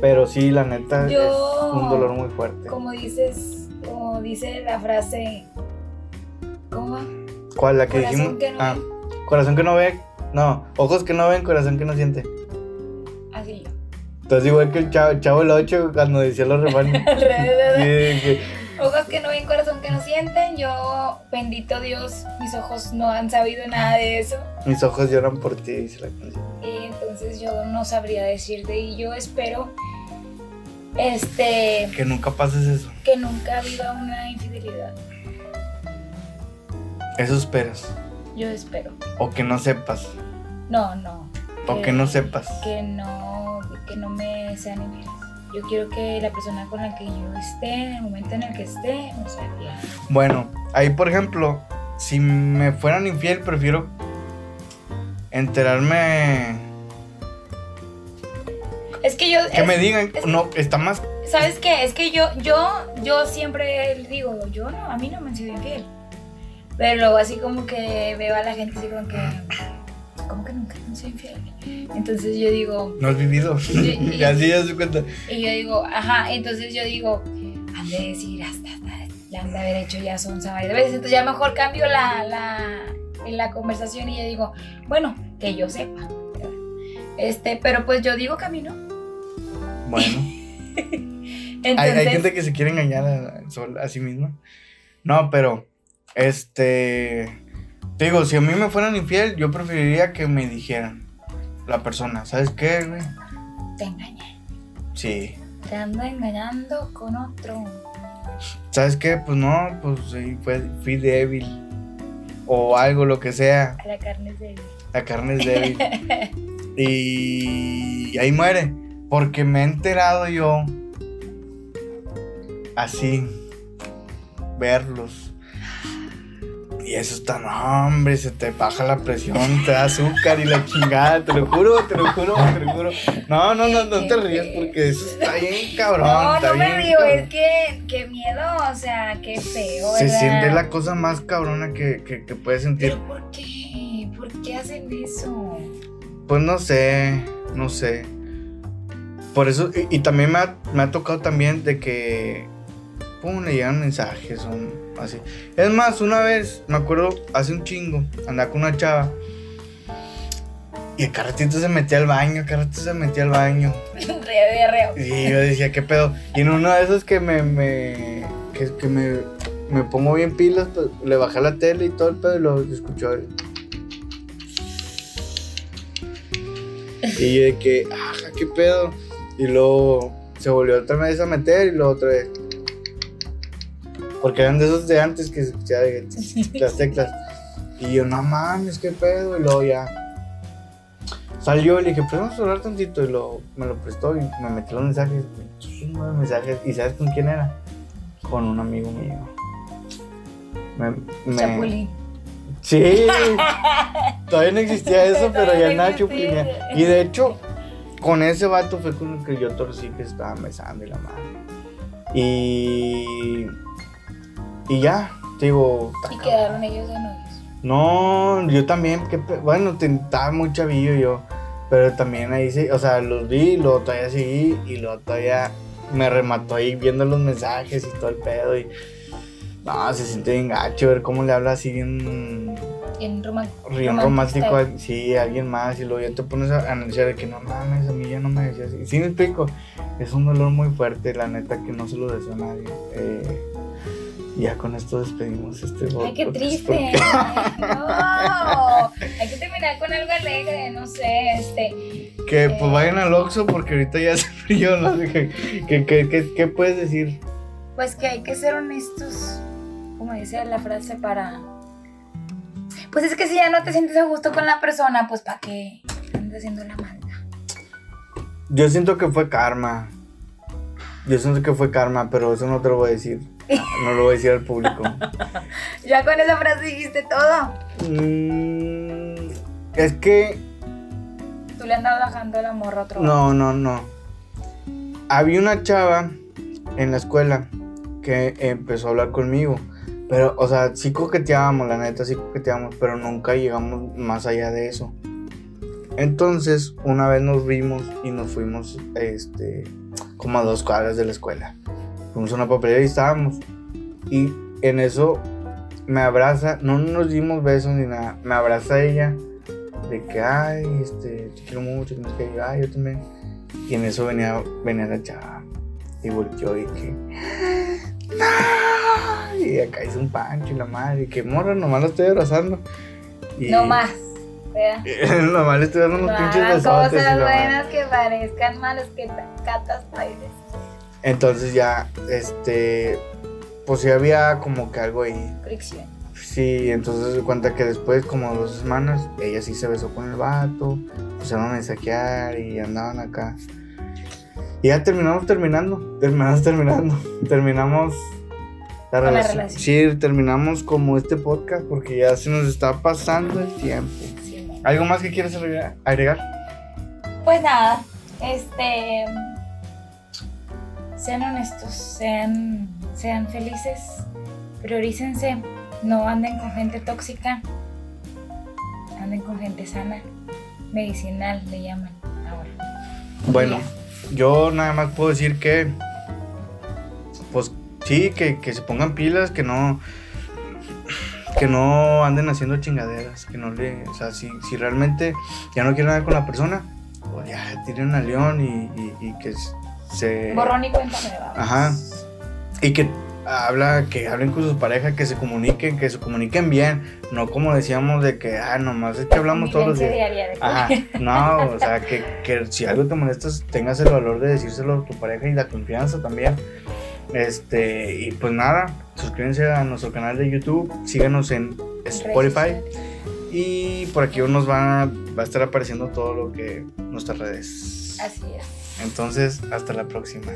Pero sí, la neta Yo- es un dolor muy fuerte. Como dices, como dice la frase, ¿cómo va? ¿Cuál? La que Corazón dijimos. que no ah, ve. corazón que no ve. No, ojos que no ven, corazón que no siente. Así yo. Entonces, igual que el chavo, el chavo el 8 cuando decía los refranes. Sí, Ojos que no ven, corazón que no sienten. Yo, bendito Dios, mis ojos no han sabido nada de eso. mis ojos lloran por ti, dice la canción. Y entonces yo no sabría decirte. Y yo espero, este, Que nunca pases eso. que nunca viva una infidelidad. Eso esperas. Yo espero. O que no sepas. No, no. O que no sepas. Que no, que no me sean infieles. Yo quiero que la persona con la que yo esté, en el momento en el que esté, me sea fiel. Bueno, ahí por ejemplo, si me fueran infiel, prefiero enterarme. Es que yo. Que es- me digan, es- no, está más. ¿Sabes qué? Es que yo, yo, yo siempre digo, yo no, a mí no me han sido infiel. Pero luego así como que veo a la gente así como que, soy infiel? Entonces yo digo, No has vivido. y- y así ya se cuenta. y yo digo, ajá, entonces yo digo, han de decir, hasta, hasta, le han de haber hecho ya son varias veces. Entonces ya mejor cambio la, la, en la conversación y yo digo, bueno, que yo sepa. Este, pero pues yo digo que a mí no. Bueno. Entonces, Hay, hay gente que se quiere engañar a, a sí misma. No, pero, este, te digo, si a mí me fueran infiel, yo preferiría que me dijeran la persona, ¿sabes qué, güey? te engañé. Sí. Te ando engañando con otro. ¿Sabes qué? Pues no, pues sí, fue, fui débil. O algo, lo que sea. La carne es débil. La carne es débil. y ahí muere. Porque me he enterado yo. Así. Verlos. Y eso está, no, hombre, se te baja la presión, te da azúcar y la chingada, te lo juro, te lo juro, te lo juro. No, no, no, no te rías porque eso está bien cabrón. No, está no me río, cabrón. es que qué miedo, o sea, qué feo. Se ¿verdad? siente la cosa más cabrona que, que, que puedes sentir. ¿Pero por qué? ¿Por qué hacen eso? Pues no sé, no sé. Por eso, y, y también me ha, me ha tocado también de que, pum, le llegan mensajes, son así. Es más, una vez, me acuerdo, hace un chingo, andaba con una chava. Y el carretito se metía al baño, el carretito se metía al baño. Reo de reo. Y yo decía, ¿qué pedo? Y en uno de esos que me, me, que, que me, me pongo bien pilas, pues, le bajé la tele y todo el pedo y lo escuchó. Y yo de que, ajá, ¿qué pedo? Y luego se volvió otra vez a meter y luego otra vez. Porque eran de esos de antes que se las teclas. Y yo, no mames, ¿qué pedo? Y luego ya. Salió y le dije, pues vamos a hablar tantito. Y lo, me lo prestó y me metió los mensajes. de mensajes. ¿Y sabes con quién era? Con un amigo mío. Me, me- Chapulín. Sí, todavía no existía eso, pero ya nada chuplinea. Y de hecho, con ese vato fue con el que yo torcí que se estaban besando y la madre. Y. Y ya, te digo. Y cabrón. quedaron ellos de novios. No, yo también, que, bueno, estaba muy chavillo yo, pero también ahí sí, o sea, los vi, luego todavía seguí y luego todavía me remató ahí viendo los mensajes y todo el pedo y no, se siente bien gacho ver cómo le habla así bien, Bien romántico. bien romántico, sí, a alguien más y luego ya te pones a analizar de que no mames, a mí ya no me decía así. Sí me explico, es un dolor muy fuerte, la neta que no se lo deseo a nadie. Eh, y ya con esto despedimos este Ay, qué podcast, triste. No. Hay que terminar con algo alegre, no sé, este. Que pues vayan al Oxxo porque ahorita ya se frío, no sé qué, qué, qué, qué- qué puedes decir. Pues que hay que ser honestos, como dice la frase, para... Pues es que si ya no te sientes a gusto con la persona, pues ¿para qué andas haciendo la maldad? Yo siento que fue karma. Yo siento que fue karma, pero eso no te lo voy a decir. No lo voy a decir al público. Ya con esa frase dijiste todo. Mm, es que Tú le andas bajando la morra a otro. no, no, no. Había una chava en la escuela que empezó a hablar conmigo. Pero, o sea, sí coqueteábamos, la neta, sí coqueteábamos, pero nunca llegamos más allá de eso. Entonces, una vez nos vimos y nos fuimos, este, como a dos cuadras de la escuela. Fuimos a una papelería y estábamos. Y en eso me abraza, no nos dimos besos ni nada, me abraza ella de que, ay, este, te quiero mucho, que no sé qué, y yo, ay, yo también. Y en eso venía, venía la chava y volteó y que, "No", y acá hizo un pancho y la madre, y que morra, nomás la estoy abrazando. Y, No más. nomás le estoy dando unos No pinches besotes. cosas buenas que parezcan malas que ta- catas bailes. Entonces ya, este, pues sí había como que algo ahí. Fricción. Sí, entonces se cuenta que después, como dos semanas, ella sí se besó con el vato, empezaron a mensajear y andaban acá. Y ya terminamos terminando, terminamos terminando, terminamos la la relación. Sí, terminamos como este podcast porque ya se nos está pasando el tiempo. Sí. ¿Algo más que agregar? agregar? Pues nada, este. Sean honestos, sean, sean felices, priorícense, no anden con gente tóxica, anden con gente sana, medicinal le llaman ahora. Bueno, yo nada más puedo decir que, pues sí, que, que se pongan pilas, que no, que no anden haciendo chingaderas, que no le, o sea, si, si realmente ya no quieren nada con la persona, pues ya tiren a León y, y- y que se... Borrón y cuenta nueva. Ajá. Y que habla, que hablen con sus parejas, que se comuniquen, que se comuniquen bien, no como decíamos de que, ah, nomás es que hablamos todos los días. diaria de Ajá, no, o sea, que, que si algo te molestas, tengas el valor de decírselo a tu pareja y la confianza también. Este, y pues nada, suscríbanse a nuestro canal de YouTube, síganos en Spotify y por aquí nos va, va a estar apareciendo todo lo que nuestras redes. Así es. Entonces, hasta la próxima.